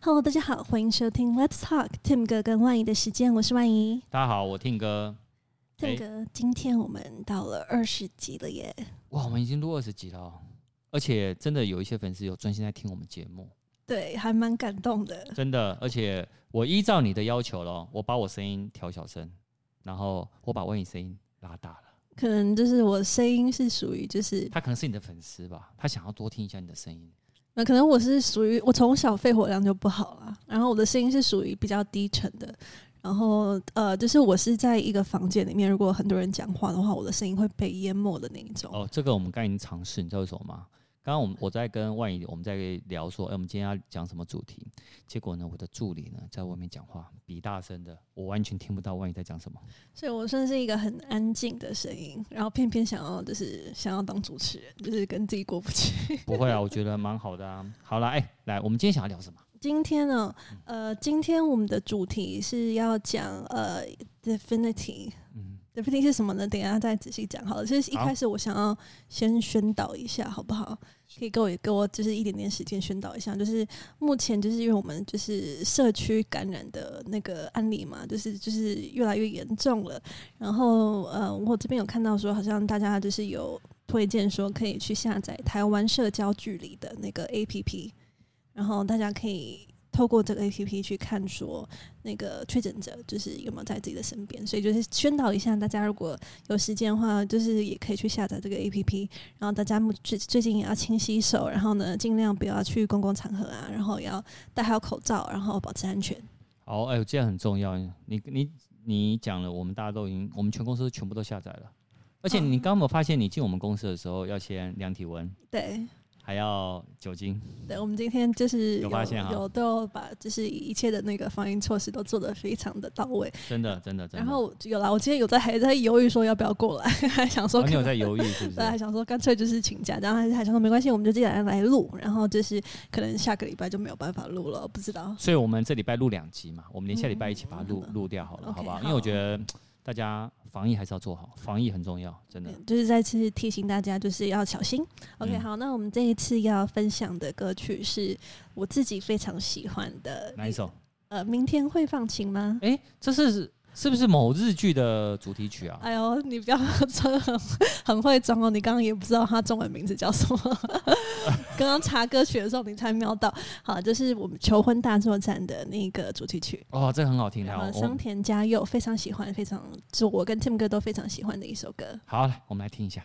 Hello，大家好，欢迎收听 Let's Talk Tim 哥跟万仪的时间，我是万仪。大家好，我 Tim 哥。Tim 哥，今天我们到了二十集了耶！哇，我们已经录二十集了，而且真的有一些粉丝有专心在听我们节目，对，还蛮感动的。真的，而且我依照你的要求咯，我把我声音调小声，然后我把万仪声音拉大了。可能就是我声音是属于，就是他可能是你的粉丝吧，他想要多听一下你的声音。那可能我是属于我从小肺活量就不好了，然后我的声音是属于比较低沉的。然后呃，就是我是在一个房间里面，如果很多人讲话的话，我的声音会被淹没的那一种。哦，这个我们刚已经尝试，你知道为什么吗？刚刚我们我在跟万怡我们在聊说，哎，我们今天要讲什么主题？结果呢，我的助理呢在外面讲话，比大声的，我完全听不到万怡在讲什么。所以我算是一个很安静的声音，然后偏偏想要就是想要当主持人，就是跟自己过不去。不会啊，我觉得蛮好的啊。好了，哎，来，我们今天想要聊什么？今天呢，呃，今天我们的主题是要讲呃，Definity。嗯。Definity 是什么呢？等一下再仔细讲好了。其实一开始我想要先宣导一下，好不好？可以给我给我就是一点点时间宣导一下。就是目前就是因为我们就是社区感染的那个案例嘛，就是就是越来越严重了。然后呃，我这边有看到说，好像大家就是有推荐说可以去下载台湾社交距离的那个 APP，然后大家可以。透过这个 A P P 去看，说那个确诊者就是有没有在自己的身边，所以就是宣导一下大家，如果有时间的话，就是也可以去下载这个 A P P。然后大家最最近也要勤洗手，然后呢，尽量不要去公共场合啊，然后要戴好口罩，然后保持安全。好，哎呦，这样很重要。你你你讲了，我们大家都已经，我们全公司全部都下载了。而且你刚刚有没有发现，你进我们公司的时候要先量体温？对。还要酒精。对，我们今天就是有有发现哈，有都把就是一切的那个防疫措施都做得非常的到位。真的，真的，真的。然后有啦，我今天有在还在犹豫说要不要过来，还想说、哦、你有在犹豫是不是？对，还想说干脆就是请假，然后还还想说没关系，我们就既然来录，然后就是可能下个礼拜就没有办法录了，不知道。所以我们这礼拜录两集嘛，我们连下礼拜一起把它录录、嗯、掉好了，okay, 好不好？因为我觉得。大家防疫还是要做好，防疫很重要，真的。就是再次提醒大家，就是要小心。OK，嗯，好，那我们这一次要分享的歌曲是我自己非常喜欢的，哪一首？呃，明天会放晴吗？哎，这是。是不是某日剧的主题曲啊？哎呦，你不要 装很很会装哦！你刚刚也不知道它中文名字叫什么。刚刚查歌曲的时候，你才瞄到。好，就是我们求婚大作战的那个主题曲。哦，这个很好听的。桑田佳佑非常喜欢，非常就我跟 Tim 哥都非常喜欢的一首歌。好，来我们来听一下。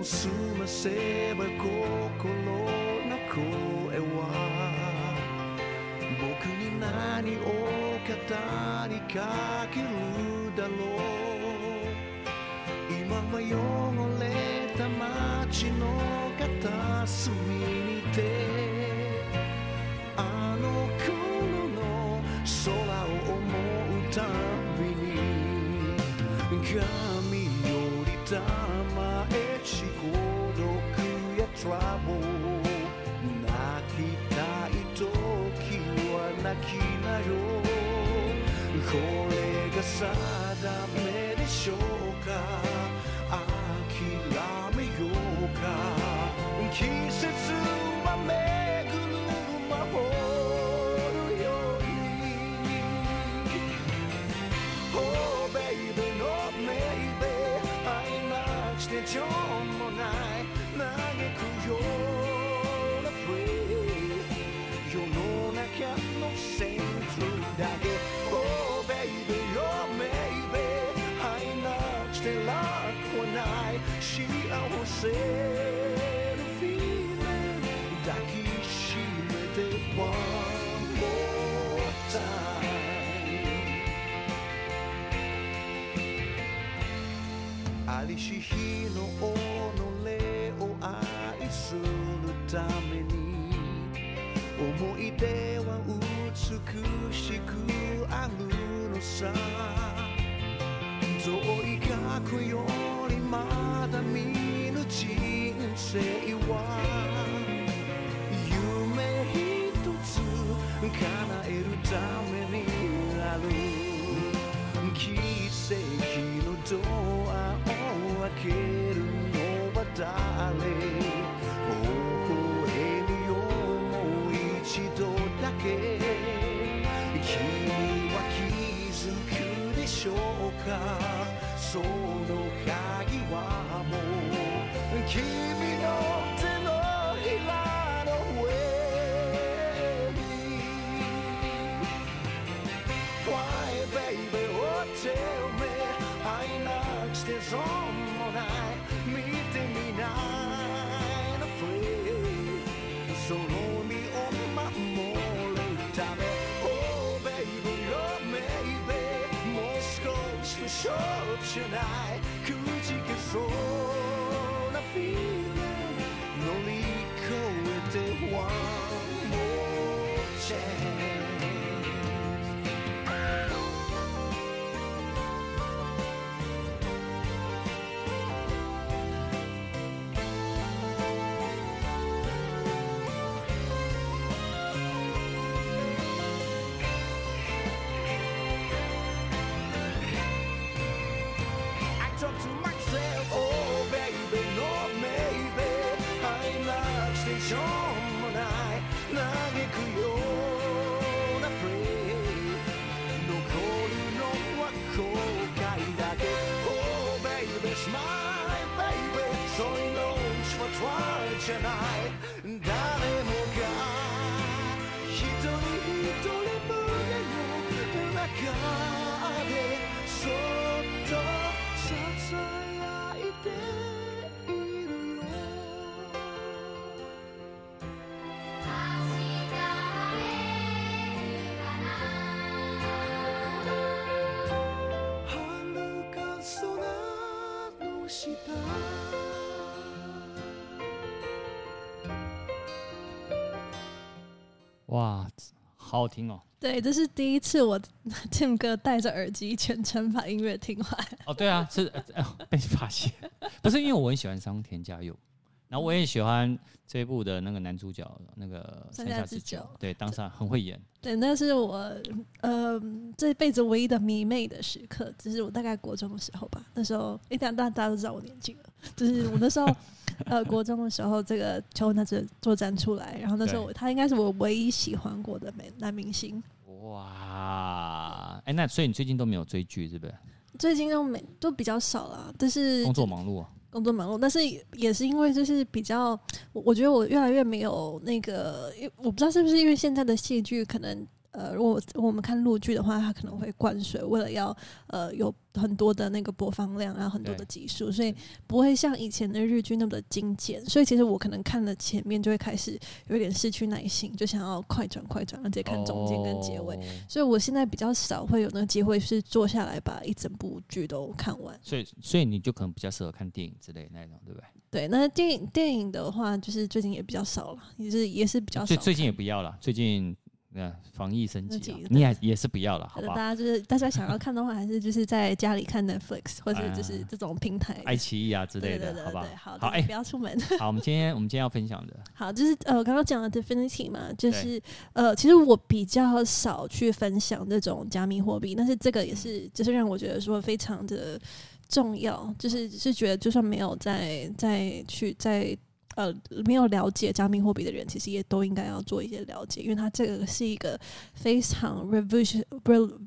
を澄ませば心の声は仆に何を语りかけるだろう。今は汚れた街の片隅にてあの顷の空を思うたびに髪よりたま独やトラブルきたい時は泣きなよこれが定めでしょうか谛めようか季节は巡る魔法のように Oh baby no maybe 爱なくして情もなし日の己を爱するために思い出は美しくあるのさ。远い过去よりまだ见ぬ人生は。梦一つ叶えるためにある。奇迹のドアをけるのは谁微笑むよもう一度だけ。君は気づくでしょうか？その鍵はもう君ないくじけそうなフィールン乗り越えて One more chance Soy noche, for et tonight. 哇，好好听哦！对，这是第一次我 Tim 哥戴着耳机全程把音乐听完。哦，对啊，是、呃、被发现，不是因为我很喜欢桑田佳祐，然后我也喜欢这一部的那个男主角那个三下智久，对，当时很会演。对，那是我呃这辈子唯一的迷妹的时刻，就是我大概国中的时候吧。那时候，一旦大家都知道我年纪了，就是我那时候呃国中的时候，这个秋那次作战出来，然后那时候我他应该是我唯一喜欢过的美男明星。哇，哎、欸，那所以你最近都没有追剧，是不是？最近都没都比较少了，但是工作忙碌啊。工作忙碌，但是也是因为就是比较，我觉得我越来越没有那个，我不知道是不是因为现在的戏剧可能。呃，如果我们看陆剧的话，它可能会灌水，为了要呃有很多的那个播放量，然后很多的集数，所以不会像以前的日剧那么的精简。所以其实我可能看了前面就会开始有点失去耐心，就想要快转快转，而且看中间跟结尾。所以我现在比较少会有那个机会是坐下来把一整部剧都看完。所以，所以你就可能比较适合看电影之类的那种，对不对？对，那电影电影的话，就是最近也比较少了，也是也是比较少。最最近也不要了，最近。那防疫升级，你也也是不要了，好吧？大家就是大家想要看的话，还是就是在家里看 Netflix 或者就是这种平台，爱奇艺啊之类的，好吧？好，好，哎，不要出门。好，我们今天我们今天要分享的，好，就是呃，我刚刚讲的 Definity 嘛，就是呃，其实我比较少去分享这种加密货币，但是这个也是就是让我觉得说非常的重要，就是是觉得就算没有再再去再。呃，没有了解加密货币的人，其实也都应该要做一些了解，因为它这个是一个非常 revolution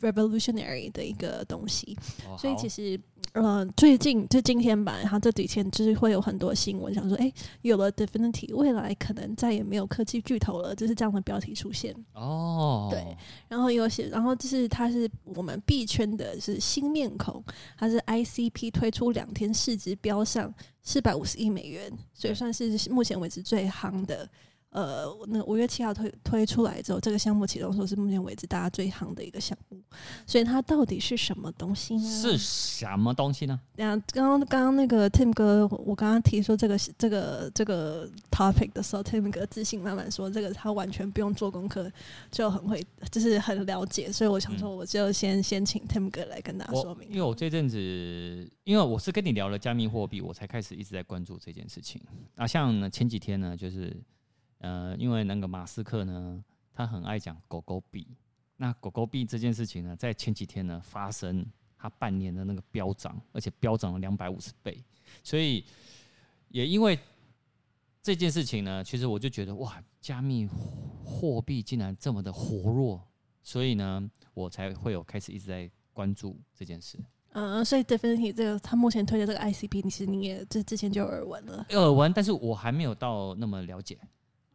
revolutionary 的一个东西，哦、所以其实。呃，最近就今天吧，然后这几天就是会有很多新闻，想说，哎，有了 Definity，未来可能再也没有科技巨头了，就是这样的标题出现。哦，对，然后有些，然后就是它是我们币圈的是新面孔，它是 ICP 推出两天市值飙上四百五十亿美元，所以算是目前为止最夯的。呃，那五月七号推推出来之后，这个项目启动说是目前为止大家最夯的一个项目。所以它到底是什么东西呢？是什么东西呢？那，刚刚刚刚那个 Tim 哥，我刚刚提出这个这个这个 topic 的时候，Tim 哥自信满满说这个他完全不用做功课就很会，就是很了解。所以我想说，我就先、嗯、先请 Tim 哥来跟大家说明。因为我这阵子，因为我是跟你聊了加密货币，我才开始一直在关注这件事情。啊，像呢前几天呢，就是呃，因为那个马斯克呢，他很爱讲狗狗币。那狗狗币这件事情呢，在前几天呢发生，它半年的那个飙涨，而且飙涨了两百五十倍，所以也因为这件事情呢，其实我就觉得哇，加密货币竟然这么的活络，所以呢，我才会有开始一直在关注这件事。嗯，所以 Definity 这个他目前推的这个 ICP，其实你也这之前就有耳闻了，耳闻，但是我还没有到那么了解。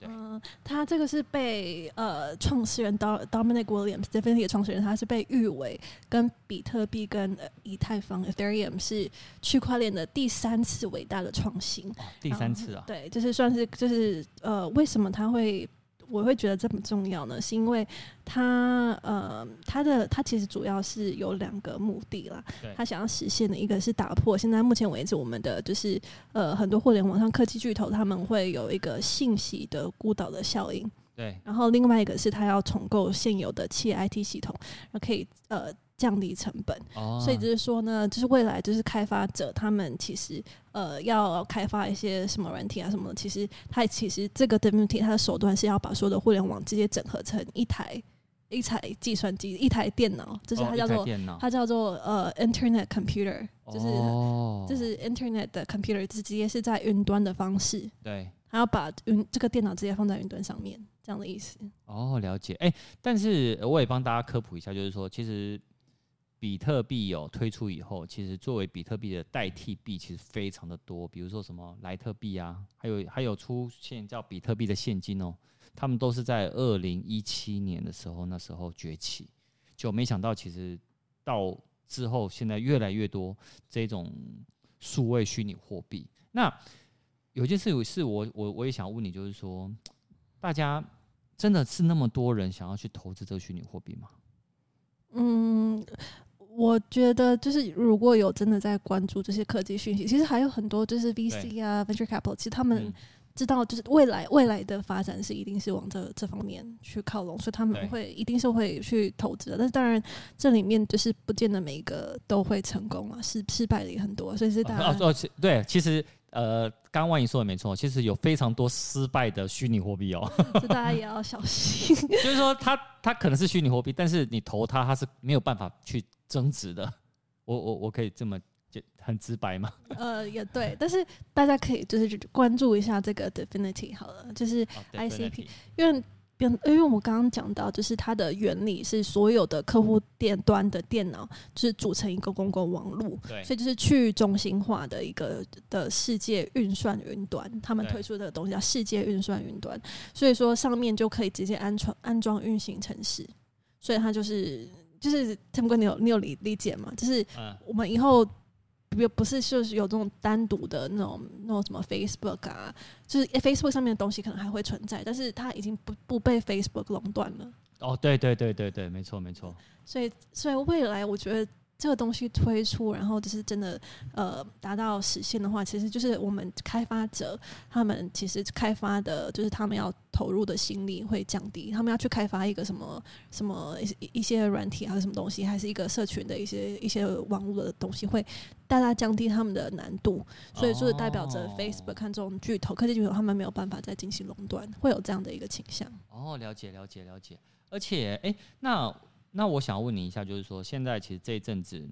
嗯，他这个是被呃创始人 Dominic Williams，Definity 的创始人，他是被誉为跟比特币跟以太坊 Ethereum 是区块链的第三次伟大的创新。第三次啊？对，就是算是就是呃，为什么他会？我会觉得这么重要呢，是因为他呃，他的他其实主要是有两个目的啦。他想要实现的一个是打破现在目前为止我们的就是呃很多互联网上科技巨头他们会有一个信息的孤岛的效应。对。然后另外一个是他要重构现有的企业 IT 系统，可以呃。降低成本，哦、所以就是说呢，就是未来就是开发者他们其实呃要开发一些什么软体啊什么的，其实它其实这个 Definity 它的手段是要把所有的互联网直接整合成一台一台计算机一台电脑，就是它叫做、哦、它叫做呃 Internet Computer，就是、哦、就是 Internet 的 Computer，直接是在云端的方式，对，还要把云这个电脑直接放在云端上面这样的意思。哦，了解。哎、欸，但是我也帮大家科普一下，就是说其实。比特币有推出以后，其实作为比特币的代替币，其实非常的多。比如说什么莱特币啊，还有还有出现叫比特币的现金哦，他们都是在二零一七年的时候那时候崛起，就没想到其实到之后现在越来越多这种数位虚拟货币。那有件事情是我我我也想问你，就是说，大家真的是那么多人想要去投资这个虚拟货币吗？嗯。我觉得就是如果有真的在关注这些科技讯息，其实还有很多就是 VC 啊，Venture Capital，其实他们知道就是未来未来的发展是一定是往这这方面去靠拢，所以他们会一定是会去投资的。但是当然这里面就是不见得每一个都会成功啊，失失败的也很多，所以是大家哦，对，其实呃，刚刚万怡说的没错，其实有非常多失败的虚拟货币哦，所以大家也要小心。就是说它它可能是虚拟货币，但是你投它，它是没有办法去。增值的，我我我可以这么就很直白吗？呃，也对，但是大家可以就是关注一下这个 Definity 好了，就是 ICP，、哦、因为因为我们刚刚讲到，就是它的原理是所有的客户电端的电脑就是组成一个公共网络，对，所以就是去中心化的一个的世界运算云端，他们推出的东西叫世界运算云端，所以说上面就可以直接安装安装运行程式，所以它就是。就是 Tim 哥，你有你有理理解吗？就是我们以后不不是就是有这种单独的那种那种什么 Facebook 啊，就是 Facebook 上面的东西可能还会存在，但是它已经不不被 Facebook 垄断了。哦，对对对对对，没错没错。所以所以未来我觉得。这个东西推出，然后就是真的，呃，达到实现的话，其实就是我们开发者他们其实开发的，就是他们要投入的心力会降低。他们要去开发一个什么什么一一些软体还是什么东西，还是一个社群的一些一些网络的东西，会大大降低他们的难度。所以就是，代表着 Facebook 看这种巨头科技巨头，他们没有办法再进行垄断，会有这样的一个倾向。哦，了解了解了解。而且，哎，那。那我想问你一下，就是说，现在其实这一阵子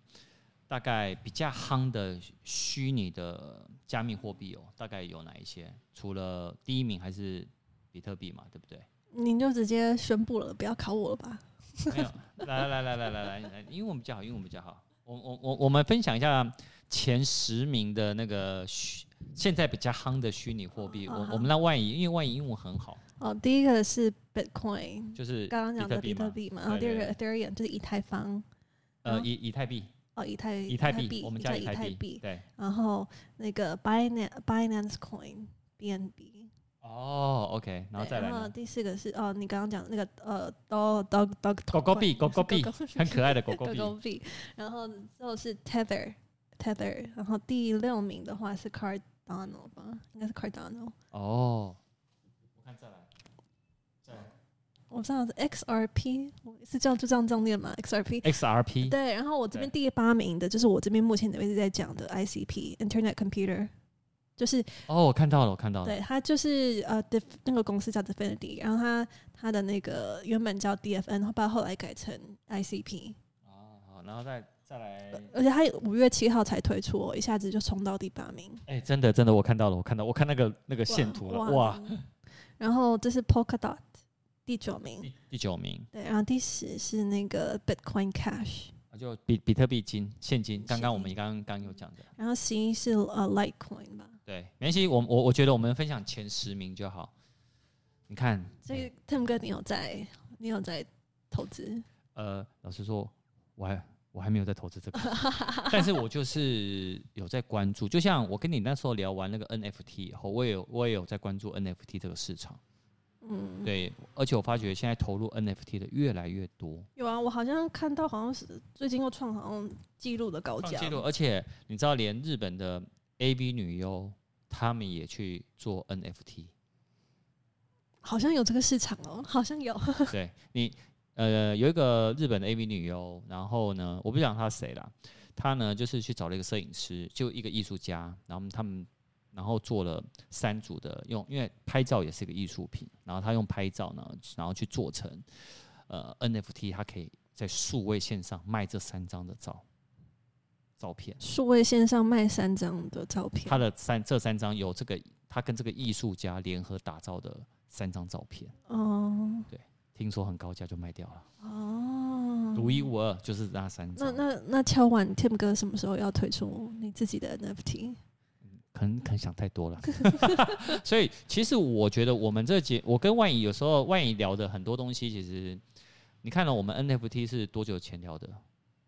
大概比较夯的虚拟的加密货币哦，大概有哪一些？除了第一名还是比特币嘛，对不对？您就直接宣布了，不要考我了吧？没有，来来来来来来来，英文比较好，英文比较好。我我我我们分享一下前十名的那个虚现在比较夯的虚拟货币。我我们让万怡，因为万怡英文很好。哦，第一个是 Bitcoin，就是刚刚讲的比特币嘛，然后第二个 Ethereum 就是以太坊，呃，以以太币，哦，以太以太币，我们叫以太币，对，然后那个 Binance Binance Coin BNB，哦，OK，然后再来。然后第四个是哦，你刚刚讲那个呃，dog dog dog 狗狗币，狗狗币，很可爱的狗狗币。然后最后是 tether tether，然后第六名的话是 Cardano 吧，应该是 Cardano。哦，我看再来，我知道是 XRP，是叫就这样这样念吗？XRP，XRP。对，然后我这边第八名的就是我这边目前的位置在讲的 ICP Internet Computer。就是哦，我看到了，我看到了。对，它就是呃，Def 那个公司叫 Definity，然后它它的那个原本叫 DFN，后来后来改成 ICP。哦，好，然后再再来，而且它五月七号才推出，一下子就冲到第八名。哎、欸，真的真的，我看到了，我看到，我看那个那个线图了，哇！哇，然后这是 Polkadot 第九名第，第九名。对，然后第十是那个 Bitcoin Cash。就比比特币金现金，刚刚我们刚刚有讲的。然后十一是呃 Litecoin 吧？对，没关系，我我我觉得我们分享前十名就好。你看，这个 Tim 哥，你有在你有在投资？呃，老实说，我还我还没有在投资这个，但是我就是有在关注。就像我跟你那时候聊完那个 NFT 以后，我也有我也有在关注 NFT 这个市场。嗯，对，而且我发觉现在投入 NFT 的越来越多。有啊，我好像看到，好像是最近又创好像记录的高价。记录，而且你知道，连日本的 AV 女优他们也去做 NFT。好像有这个市场哦，好像有。对你，呃，有一个日本的 AV 女优，然后呢，我不讲她谁了，她呢就是去找了一个摄影师，就一个艺术家，然后他们。然后做了三组的用，因为拍照也是一个艺术品，然后他用拍照呢，然后去做成呃 NFT，他可以在数位线上卖这三张的照照片。数位线上卖三张的照片，他的三这三张有这个他跟这个艺术家联合打造的三张照片。哦，对，听说很高价就卖掉了。哦，独一无二就是那三张。那那那敲完 Tim 哥什么时候要推出你自己的 NFT？可能可能想太多了，所以其实我觉得我们这节，我跟万怡有时候万怡聊的很多东西，其实你看了我们 NFT 是多久前聊的？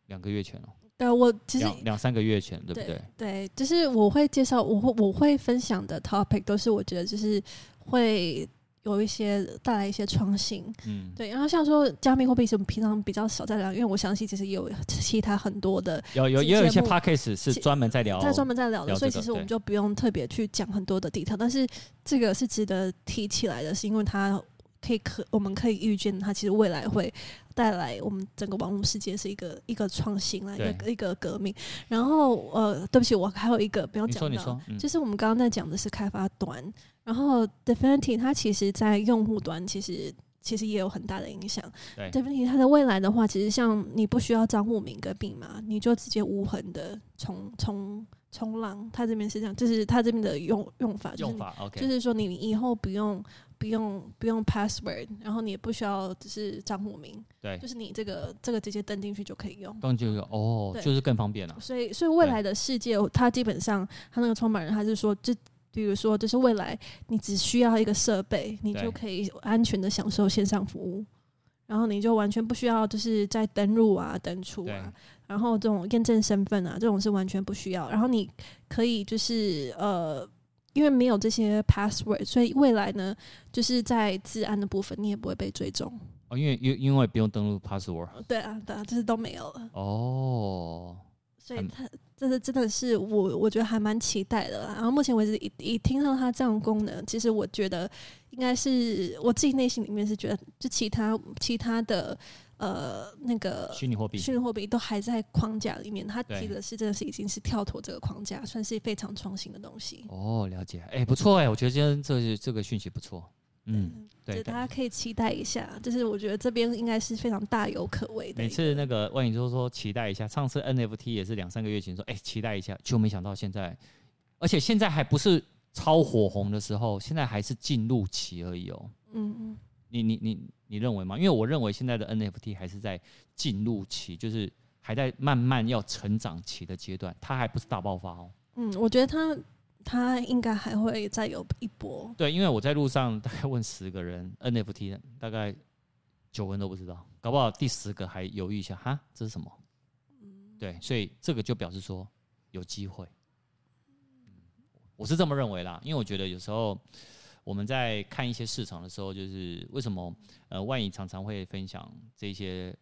两个月前哦。对，我其实两三个月前，对不？对，对，就是我会介绍，我会我会分享的 topic 都是我觉得就是会。有一些带来一些创新，嗯，对，然后像说加密货币是我们平常比较少在聊，因为我相信其实也有其他很多的有有也有一些 podcast 是专门在聊，在专门在聊的，所以其实我们就不用特别去讲很多的 detail，但是这个是值得提起来的，是因为它可以可我们可以预见它其实未来会带来我们整个网络世界是一个一个创新啊，一个一个革命。然后呃，对不起，我还有一个不要讲到，就是我们刚刚在讲的是开发端。然后 d e f i n i t y 它其实，在用户端其实其实也有很大的影响。Definity 它的未来的话，其实像你不需要账户名跟密码，你就直接无痕的冲冲冲浪。他这边是这样，就是他这边的用用法，就是用法 OK，就是说你以后不用不用不用 password，然后你也不需要只是账户名，对，就是你这个这个直接登进去就可以用，登进去哦，就是更方便了。所以，所以未来的世界，它基本上，它那个创办人他是说，就。比如说，就是未来你只需要一个设备，你就可以安全的享受线上服务，然后你就完全不需要就是在登录啊、登出啊，然后这种验证身份啊，这种是完全不需要。然后你可以就是呃，因为没有这些 password，所以未来呢，就是在治安的部分你也不会被追踪。哦，因为因因为不用登录 password。对啊，对啊，就是都没有了。哦。所以他这是真的是我，我觉得还蛮期待的。然后目前为止，一一听到它这样功能，其实我觉得应该是我自己内心里面是觉得，就其他其他的呃那个虚拟货币，虚拟货币都还在框架里面。他提的是真的是已经是跳脱这个框架，算是非常创新的东西。哦，了解，哎、欸，不错哎、欸，我觉得今天这这个讯息不错。嗯，对，大家可以期待一下，就是我觉得这边应该是非常大有可为的。每次那个万宇就说期待一下，上次 NFT 也是两三个月前说，哎、欸，期待一下，就没想到现在，而且现在还不是超火红的时候，现在还是进入期而已哦。嗯嗯，你你你你认为吗？因为我认为现在的 NFT 还是在进入期，就是还在慢慢要成长期的阶段，它还不是大爆发哦。嗯，我觉得它。它应该还会再有一波。对，因为我在路上大概问十个人 NFT，大概九个人都不知道，搞不好第十个还犹豫一下，哈，这是什么？嗯，对，所以这个就表示说有机会。我是这么认为啦，因为我觉得有时候，我们在看一些市场的时候，就是为什么呃万影常常会分享这些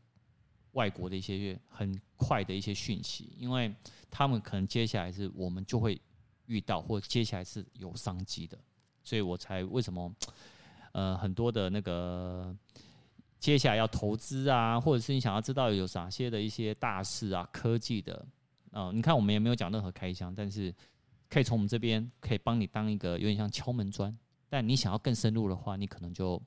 外国的一些很快的一些讯息，因为他们可能接下来是我们就会遇到，或接下来是有商机的，所以我才为什么 呃很多的那个接下来要投资啊，或者是你想要知道有哪些的一些大事啊，科技的啊、你看我们也没有讲任何开箱，但是可以从我们这边可以帮你当一个有点像敲门砖。但你想要更深入的话，你可能就，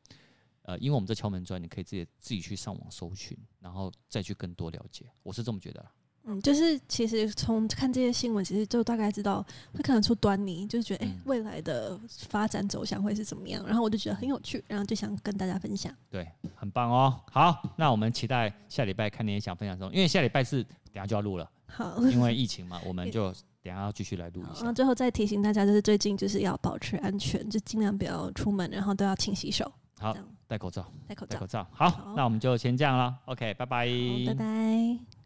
呃，因为我们这敲门砖，你可以自己自己去上网搜寻，然后再去更多了解。我是这么觉得。嗯，就是其实从看这些新闻，其实就大概知道会看得出端倪，就是觉得哎、欸，未来的发展走向会是怎么样。然后我就觉得很有趣，然后就想跟大家分享。对，很棒哦。好，那我们期待下礼拜看你也想分享什么，因为下礼拜是等下就要录了。好，因为疫情嘛，我们 就。等下要继续来录一下。最后再提醒大家，就是最近就是要保持安全，就尽量不要出门，然后都要勤洗手。好，戴口罩，戴口罩，戴口罩。好，好，那我们就先这样了。OK，拜拜，拜拜。